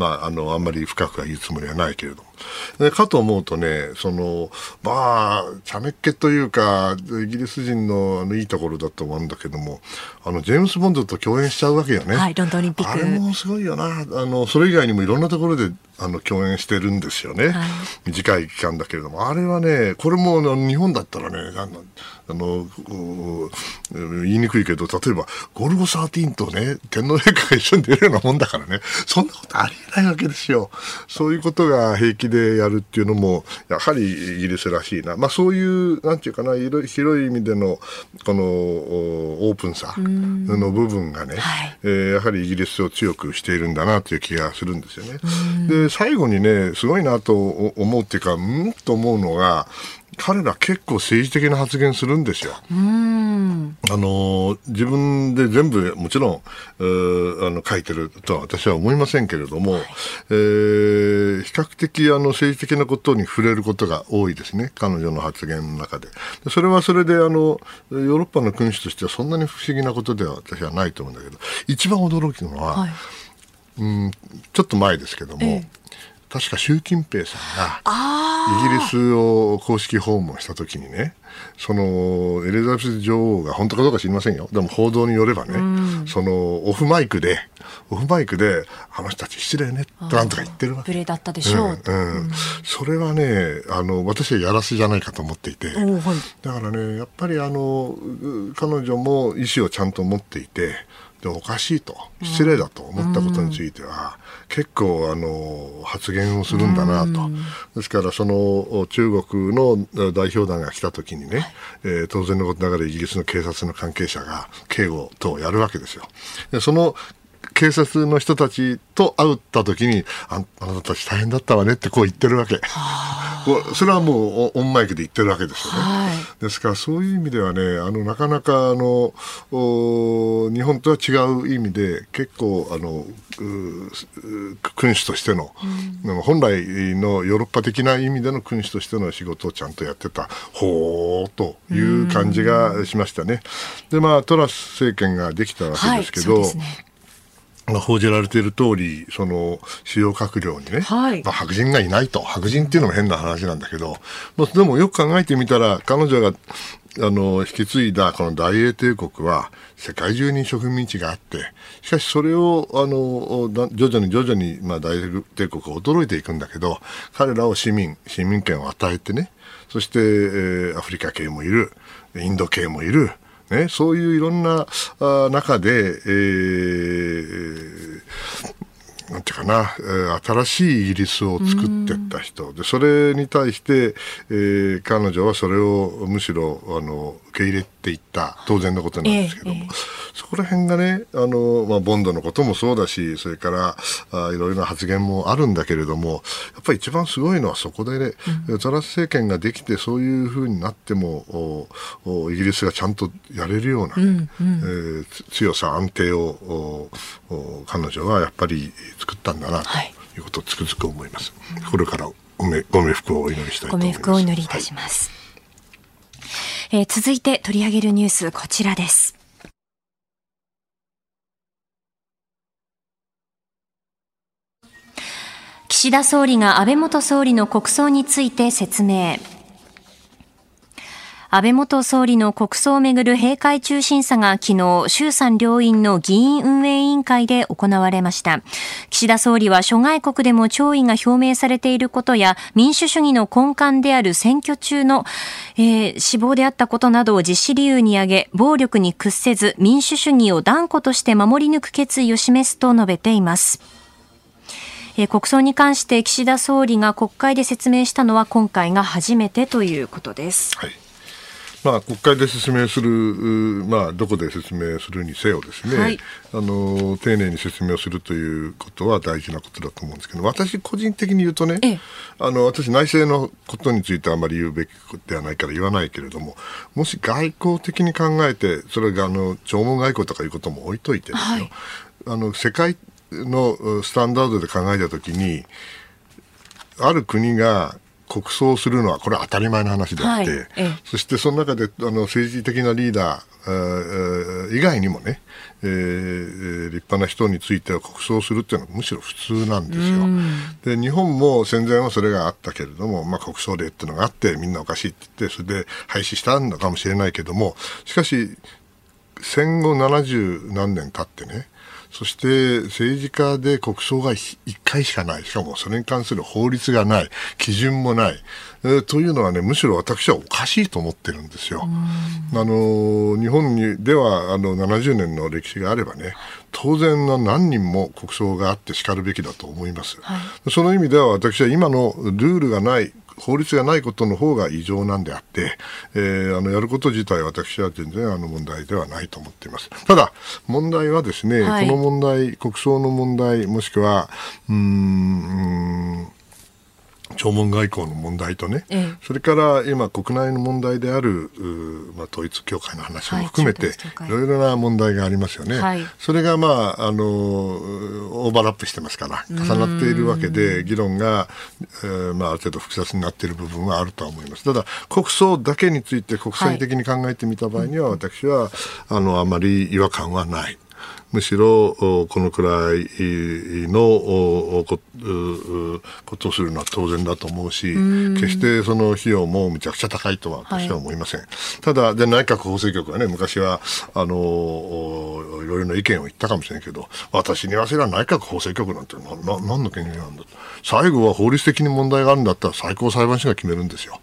まあ、あの、あんまり深くは言うつもりはないけれども。でかと思うとね、その、まあ、茶目っ気というか、イギリス人のあのいいところだと思うんだけども、あの、ジェームス・ボンドと共演しちゃうわけよね。はいロンドンオリンピックあれもすごいよな。あの、それ以外にもいろんなところで、あの、共演してるんですよね。はい短い期間だけれども。あれはね、これもあの日本だったらね、あの、あの言いにくいけど、例えば、ゴルゴ13とね、天皇陛下が一緒に出るようなもんだからね、そんなことありえないわけですよ。そういうことが平気でやるっていうのも、やはりイギリスらしいな。まあそういう、なんていうかな、広い意味での、この、おオープンさの部分がね、はいえーやはりイギリスを強くしているんだなという気がするんですよね。で、最後にね、すごいなと思うっていうか、うん？と思うのが、彼ら結構政治的な発言するんですよ。うん。あの自分で全部もちろんあの書いてるとは私は思いませんけれども、えー比較的あの政治的なことに触れることが多いですね。彼女の発言の中で。でそれはそれであのヨーロッパの君主としてはそんなに不思議なことでは私はないと思うんだけど。一番驚きのは、はい。うんちょっと前ですけども、ええ確か習近平さんがあイギリスを公式訪問した時にね、そのエリザベス女王が本当かどうか知りませんよ。でも報道によればね、そのオフマイクで、オフマイクで、あの人たち失礼ね、となんとか言ってるわけ。無礼だったでしょう、うんうん。それはねあの私はやらせじゃないかと思っていて、はい。だからねやっぱりあのう彼女も意思をちゃんと持っていてでおかしいと失礼だと思ったことについては、結構あの発言をするんだなと、ですからその中国の代表団が来た時にね、えー当然のことながらイギリスの警察の関係者が警護等をやるわけですよ。でその警察の人たちと会った時にああなたたち大変だったわねってこう言ってるわけ。それはもうオオンマイクで言ってるわけですよね。はいですからそういう意味ではねあのなかなかあのお日本とは違う意味で結構あのうう君主としての、でも本来のヨーロッパ的な意味での君主としての仕事をちゃんとやってたほーという感じがしましたね。でまあトラス政権ができたわけはいですけど、そうですねまあ報じられている通り、その主要閣僚にね、はい。まあ、白人がいないと、白人っていうのも変な話なんだけど、まあ、でもよく考えてみたら、彼女があの引き継いだこの大英帝国は、世界中に植民地があって、しかしそれをあのだ徐々に徐々に、まあ、大英帝国は驚いていくんだけど、彼らを市民、市民権を与えてね、そして、えーアフリカ系もいる、インド系もいる、ね、そういういろんな中で、えーなんていうかな、え新しいイギリスを作ってった人。でそれに対して、えー彼女はそれをむしろあの受け入れていった当然のことなんですけども、ええええ。そこら辺がねあの、まあ、ボンドのこともそうだしそれからあいろいろな発言もあるんだけれどもやっぱり一番すごいのはそこでね、ザラス政権ができてそういうふうになってもおおイギリスがちゃんとやれるような、えーつ強さ安定を彼女はやっぱり作ったんだなとはい。いうことをつくづく思います。これからご冥ご冥福をお祈りしたいとご冥思います。福をお祈りいたします、えー続いて取り上げるニュースこちらです。岸田総理が安倍元総理の国葬について説明。安倍元総理の国葬をめぐる閉会中審査が昨日、衆参両院の議員運営委員会で行われました。岸田総理は諸外国でも弔意が表明されていることや、民主主義の根幹である選挙中の、えー、死亡であったことなどを実施理由に挙げ、暴力に屈せず民主主義を断固として守り抜く決意を示すと述べています。え、国葬に関して岸田総理が国会で説明したのは今回が初めてということです。はいまあ、国会で説明する、まあ、どこで説明するにせよですね、はい、あの丁寧に説明をするということは大事なことだと思うんですけど私個人的に言うとね、ええ、あの私内政のことについてはあまり言うべきではないから言わないけれどももし外交的に考えてそれがあの弔問外交とかいうことも置いといてですよ、はい、あの世界のスタンダードで考えたときにある国が国葬するのはこれは当たり前の話であって、はいそしてその中であの政治的なリーダー以外にもね、えー、立派な人については国葬するっていうのはむしろ普通なんですよ。で日本も戦前はそれがあったけれども、まあ、国葬令っていうのがあってみんなおかしいって言ってそれで廃止したのかもしれないけどもしかし戦後70何年経ってねそして政治家で国葬が1回しかない。しかもそれに関する法律がない。基準もない。えー、というのはね、むしろ私はおかしいと思ってるんですよ。あの、日本にではあの70年の歴史があればね、当然の何人も国葬があってしかるべきだと思います。はい、その意味では私は今のルールがない法律がないことの方が異常なんであって、えー、あのやること自体私は全然あの問題ではないと思っています。ただ問題はですね、はい、この問題国葬の問題もしくはうん弔問外交の問題とね、ええ、それから今、国内の問題である、まあ、統一教会の話も含めて、はい、いろいろな問題がありますよね、はい、それが、まあ、あのオーバーラップしてますから重なっているわけで議論が、えーまあ、ある程度複雑になっている部分はあるとは思います。ただ国葬だけについて国際的に考えてみた場合には、はい、私はあのあまり違和感はない。むしろこのくらいのことをするのは当然だと思うし決してその費用もむちゃくちゃ高いとは私は思いません、はい、ただで内閣法制局はね昔はあのいろいろな意見を言ったかもしれないけど私に言わせれば内閣法制局なんて何の権限なんだ最後は法律的に問題があるんだったら最高裁判所が決めるんですよ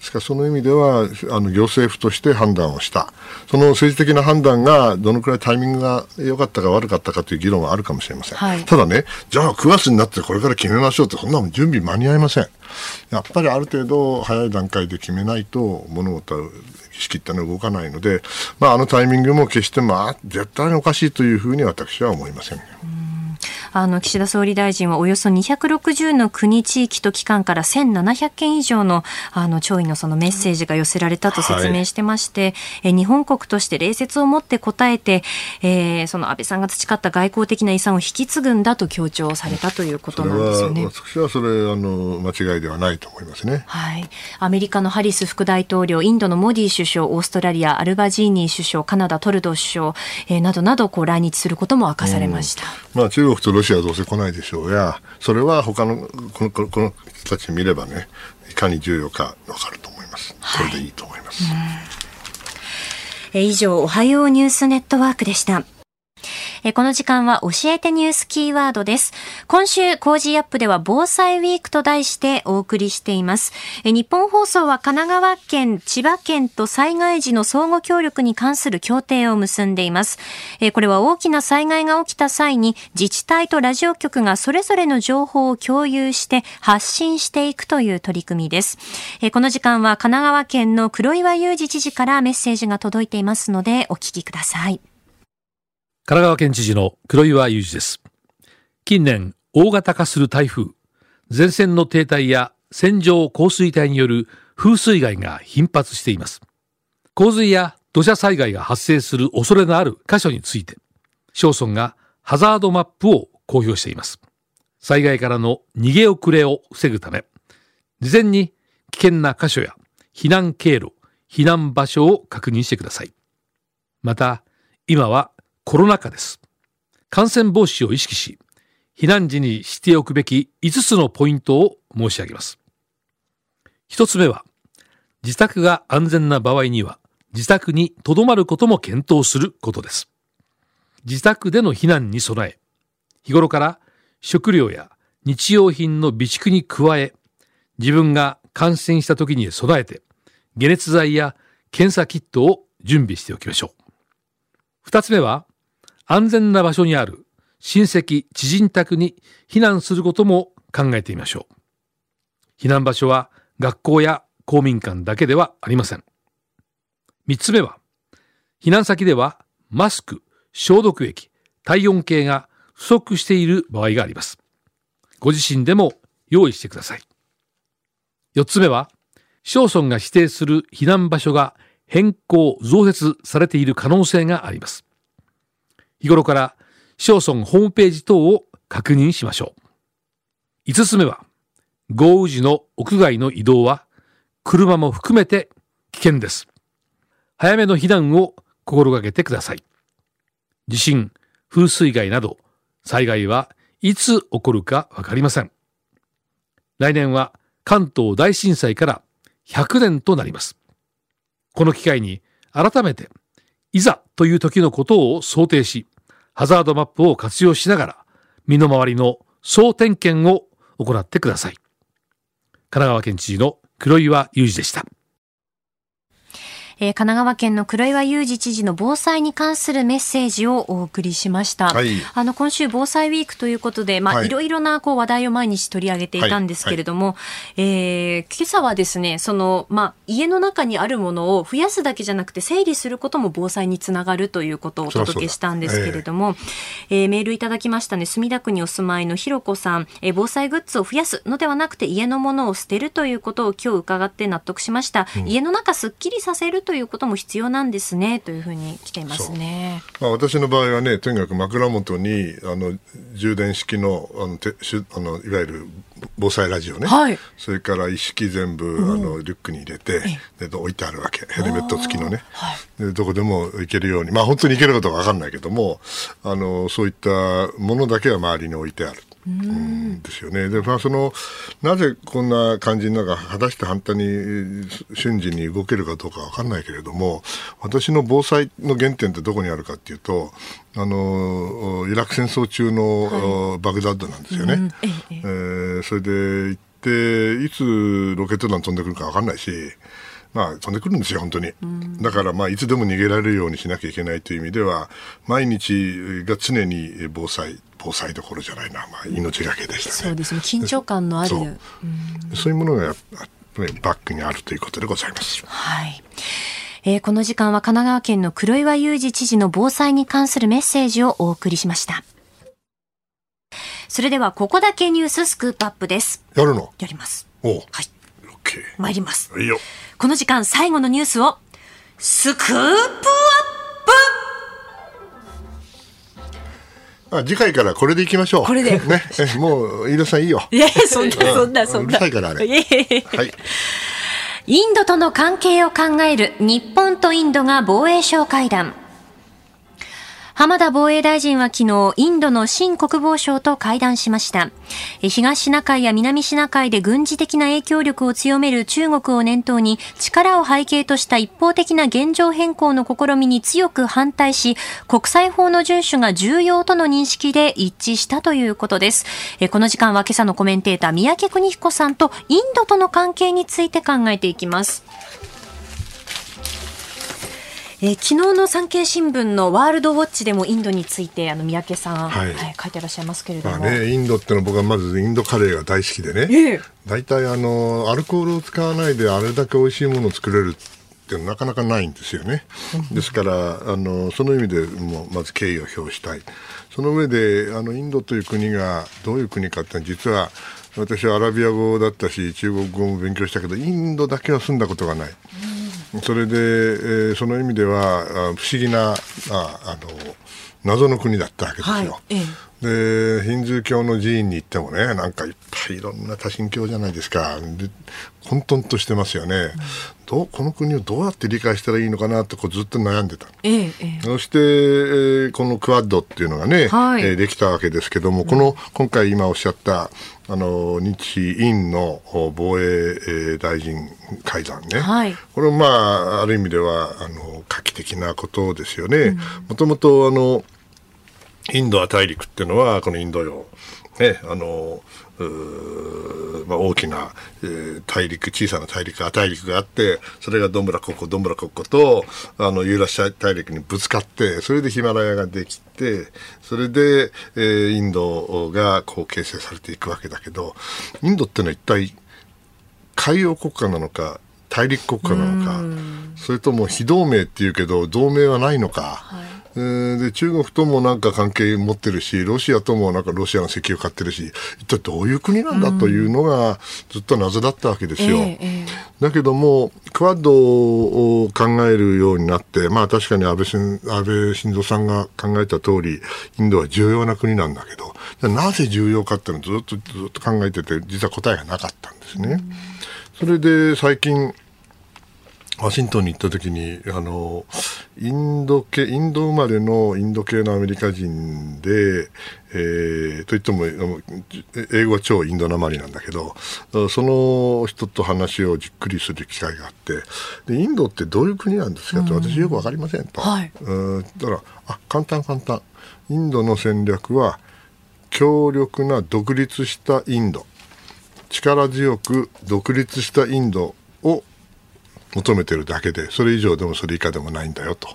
ですからその意味ではあの行政府として判断をした。その政治的な判断がどのくらいタイミングが良かったか悪かったかという議論はあるかもしれません、はい、ただねじゃあ9月になってこれから決めましょうってそんなの準備間に合いません。やっぱりある程度早い段階で決めないと物事は仕切ったの動かないので、まあ、あのタイミングも決してまあ絶対におかしいというふうに私は思いません。あの岸田総理大臣はおよそ260の国地域と機関から1700件以上のあの弔意のそのメッセージが寄せられたと説明してまして、はい、え日本国として礼節を持って答えて、えー、その安倍さんが培った外交的な遺産を引き継ぐんだと強調されたということなんですよね。私はそれあの間違いではないと思いますね。はい。アメリカのハリス副大統領、インドのモディ首相、オーストラリアアルバジーニー首相、カナダトルド首相、えー、などなどこう来日することも明かされました。まあ中国とロシアはどうせ来ないでしょうや、それは他のこのこの人たち見ればね、いかに重要かわかると思います。これでいいと思います。はい、え以上、おはようニュースネットワークでした。えこの時間は教えてニュースキーワードです。今週、 Cozy up では防災ウィークと題してお送りしています。えニッポン放送は神奈川県、千葉県と災害時の相互協力に関する協定を結んでいます。えこれは大きな災害が起きた際に自治体とラジオ局がそれぞれの情報を共有して発信していくという取り組みです。えこの時間は神奈川県の黒岩祐二知事からメッセージが届いていますのでお聞きください。神奈川県知事の黒岩祐二です。近年、大型化する台風、前線の停滞や線状降水帯による風水害が頻発しています。洪水や土砂災害が発生する恐れのある箇所について、市町村がハザードマップを公表しています。災害からの逃げ遅れを防ぐため、事前に危険な箇所や避難経路、避難場所を確認してください。また、今はコロナ禍です。感染防止を意識し、避難時にしておくべき5つのポイントを申し上げます。一つ目は、自宅が安全な場合には自宅に留まることも検討することです。自宅での避難に備え、日頃から食料や日用品の備蓄に加え、自分が感染した時に備えて、解熱剤や検査キットを準備しておきましょう。二つ目は、安全な場所にある親戚、知人宅に避難することも考えてみましょう。避難場所は学校や公民館だけではありません。三つ目は、避難先ではマスク、消毒液、体温計が不足している場合があります。ご自身でも用意してください。四つ目は、市町村が指定する避難場所が変更、増設されている可能性があります。日頃から市町村ホームページ等を確認しましょう。五つ目は、豪雨時の屋外の移動は車も含めて危険です。早めの避難を心がけてください。地震、風水害など災害はいつ起こるかわかりません。来年は関東大震災から100年となります。この機会に改めていざという時のことを想定し、ハザードマップを活用しながら身の回りの総点検を行ってください。神奈川県知事の黒岩祐二でした。えー、神奈川県の黒岩祐二知事の防災に関するメッセージをお送りしました。はい、あの今週防災ウィークということで、まあ、はい、いろいろなこう話題を毎日取り上げていたんですけれども、はい、えー、今朝はですね、そのまあ家の中にあるものを増やすだけじゃなくて整理することも防災につながるということをお届けしたんですけれども、えー、メールいただきましたね、墨田区にお住まいのひろこさん、えー、防災グッズを増やすのではなくて家のものを捨てるということを今日伺って納得しました。うん、家の中すっきりさせるということも必要なんですねというふうに来ていますね。まあ、私の場合はね、とにかく枕元にあの充電式のあのてしあのいわゆる防災ラジオね、はい、それから一式全部、あのリュックに入れてで置いてあるわけ。ヘルメット付きのね、はい、でどこでも行けるように。まあ本当に行けることは分かんないけどもあのそういったものだけは周りに置いてある。うん。ですよね。で、まあ、その、なぜこんな感じになんか、果たして反対に瞬時に動けるかどうかわかんないけれども、私の防災の原点ってどこにあるかっていうと、あの、イラク戦争中の、はい、バグダッドなんですよね。うん、ええ。えー、それで行って、いつロケット弾飛んでくるかわかんないし、まあ、飛んでくるんですよ、本当に。だから、まあ、いつでも逃げられるようにしなきゃいけないという意味では、毎日が常に防災、防災どころじゃないな、まあ、命がけでしたね。そうですね、緊張感のある。そう,、そういうものがバックにあるということでございます。はい。えー、この時間は神奈川県の黒岩祐二知事の防災に関するメッセージをお送りしました。それでは、ここだけニューススクープアップです。やるの？やります。おはい。参ります。いいよ。この時間最後のニュースを、スクープアップあ次回からこれでいきましょう。これで。ね。もう、飯田さんいいよ。いや、そんな、そんな、そんな。うるさいからあれ。はい。インドとの関係を考える日本とインドが防衛省会談。浜田防衛大臣は昨日、インドの新国防相と会談しました。東シナ海や南シナ海で軍事的な影響力を強める中国を念頭に、力を背景とした一方的な現状変更の試みに強く反対し、国際法の遵守が重要との認識で一致したということです。この時間は今朝のコメンテーター、三宅邦彦さんとインドとの関係について考えていきます。えー、昨日の産経新聞のワールドウォッチでもインドについてあの三宅さん、はい、はい、書いてらっしゃいますけれども、まあね、インドってのは僕はまずインドカレーが大好きでね、えー、大体あのアルコールを使わないであれだけ美味しいものを作れるってなかなかないんですよね。ですからあのその意味でもまず敬意を表したい。その上であのインドという国がどういう国かって実は私はアラビア語だったし中国語も勉強したけどインドだけは住んだことがない。それで、えー、その意味では不思議なああの謎の国だったわけですよ。はいええ。でヒンズー教の寺院に行ってもねなんかいっぱいいろんな多神教じゃないですか。で混沌としてますよね、どうこの国をどうやって理解したらいいのかなってこうずっと悩んでたええええ。そして、えーこのクアッドっていうのがね、はい。えーできたわけですけども、この今回今おっしゃったあの日印のお防衛、えー大臣会談ね、はい。これもまあある意味ではあの画期的なことですよね。もともとあのインド亜大陸っていうのはこのインド洋、ね、あのまあ、大きな、えー大陸小さな大陸亜大陸があってそれがどんぶらこっこどんぶらこっことあのユーラシア大陸にぶつかってそれでヒマラヤができてそれで、えーインドがこう形成されていくわけだけどインドってのは一体海洋国家なのか大陸国家なのかそれとも非同盟っていうけど同盟はないのか、えーで中国ともなんか関係持ってるしロシアともなんかロシアの石油買ってるし一体どういう国なんだというのがずっと謎だったわけですよ。ええええだけども、クワッドを考えるようになって、まあ確かに安倍晋安倍晋三さんが考えた通り、インドは重要な国なんだけど、なぜ重要かっていうのをずっとずっと考えてて、実は答えがなかったんですね。それで最近、ワシントンに行った時に、あの、インド系、インド生まれのインド系のアメリカ人で、えーといっても、英語は超インドなまりなんだけど、その人と話をじっくりする機会があって、で、インドってどういう国なんですかって私よくわかりませんと。はいうんだから、あ、簡単簡単。インドの戦略は、強力な独立したインド。力強く独立したインドを求めてるだけでそれ以上でもそれ以下でもないんだよと。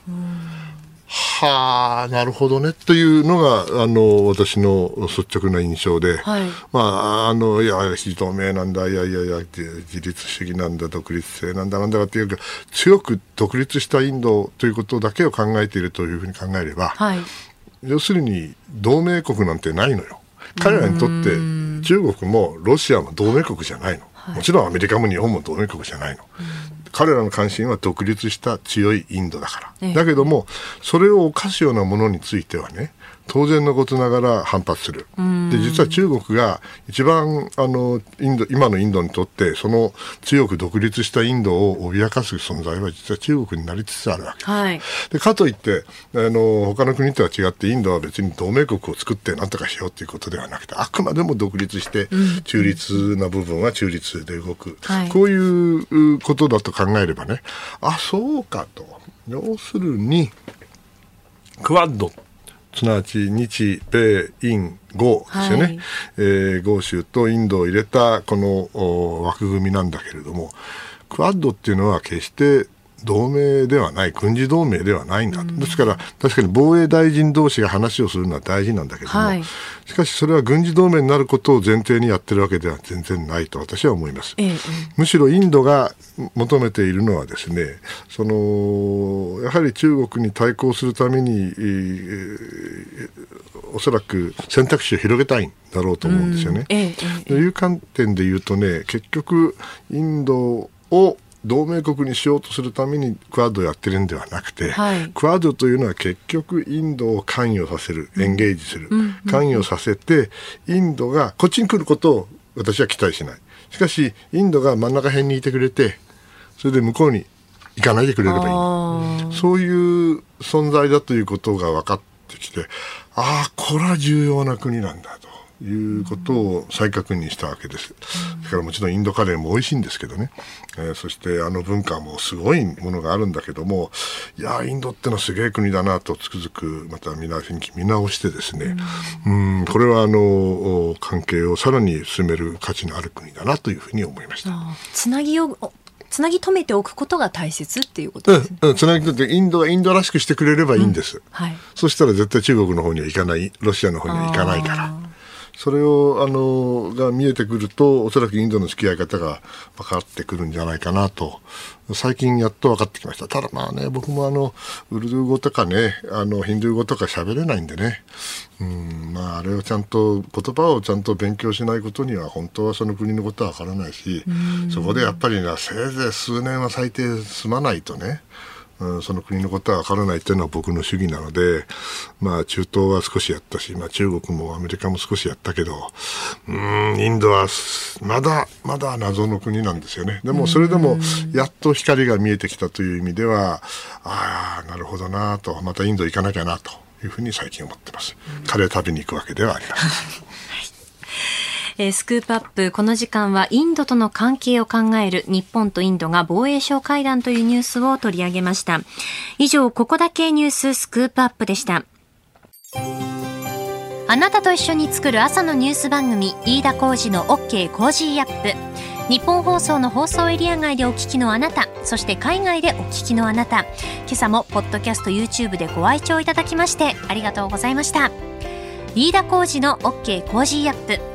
はあなるほどねというのがあの私の率直な印象で、はいまああのいや非同盟なんだいやいやいや自立主義なんだ独立性なんだなんだかっていうか強く独立したインドということだけを考えているというふうに考えれば、はい要するに同盟国なんてないのよ。彼らにとって中国もロシアも同盟国じゃないの。もちろんアメリカも日本も同盟国じゃないの。彼らの関心は独立した強いインドだから。ええだけども、それを犯すようなものについてはね、当然のことながら反発する。で、実は中国が一番、あの、インド、今のインドにとって、その強く独立したインドを脅かす存在は実は中国になりつつあるわけ。はい。でかといってあの他の国とは違ってインドは別に同盟国を作って何とかしようということではなくてあくまでも独立して中立な部分は中立で動く、はい。こういうことだと考えればねあそうかと。要するにクワッドすなわち日米印豪ですよね、はい。えー豪州とインドを入れたこのお枠組みなんだけれどもクワッドっていうのは決して同盟ではない軍事同盟ではないんだと、ですから確かに防衛大臣同士が話をするのは大事なんだけども、はい。しかしそれは軍事同盟になることを前提にやってるわけでは全然ないと私は思います。ええええ。むしろインドが求めているのはですね、そのやはり中国に対抗するために、えーおそらく選択肢を広げたいんだろうと思うんですよね。ええええ。という観点で言うとね、結局インドを同盟国にしようとするためにクアッドをやってるんではなくて、はい。クアッドというのは結局インドを関与させる、エンゲージする、関与させて、インドがこっちに来ることを私は期待しない。しかし、インドが真ん中辺にいてくれて、それで向こうに行かないでくれればいい。あそういう存在だということが分かってきて、ああ、これは重要な国なんだということを再確認したわけです。それからもちろんインドカレーも美味しいんですけどね。えーそしてあの文化もすごいものがあるんだけども、いやー、インドってのはすげえ国だなとつくづくまた見直し見直してですね、うん、これはあの、お関係をさらに進める価値のある国だなというふうに思いました。あつなぎをおつなぎ止めておくことが大切っていうことですね、うん、うん、つなぎとってインドがインドらしくしてくれればいいんです。はいそしたら絶対中国の方には行かない、ロシアの方には行かないから。それを、あの、が見えてくると、おそらくインドの付き合い方が分かってくるんじゃないかなと、最近やっと分かってきました。ただまあね、僕もあの、ウルドゥー語とかね、あの、ヒンドゥー語とか喋れないんでね、うん、まあ、あれをちゃんと、言葉をちゃんと勉強しないことには、本当はその国のことは分からないし、そこでやっぱりな、せいぜい数年は最低済まないとね、うん、その国のことは分からないというのは僕の主義なので、まあ、中東は少しやったし、まあ、中国もアメリカも少しやったけど、うん、インドはまだまだ謎の国なんですよね。でも、それでもやっと光が見えてきたという意味では、ああ、なるほどなと、またインド行かなきゃなというふうに最近思ってます。カレー食べに行くわけではありません。えー、スクープアップ、この時間はインドとの関係を考える日本とインドが防衛相会談というニュースを取り上げました。以上、ここだけニューススクープアップでした。あなたと一緒に作る朝のニュース番組、飯田浩二の OK コージーアップ。日本放送の放送エリア外でお聞きのあなた、そして海外でお聞きのあなた、今朝もポッドキャスト YouTube でご愛聴いただきましてありがとうございました。飯田浩二の OK コージーアップ。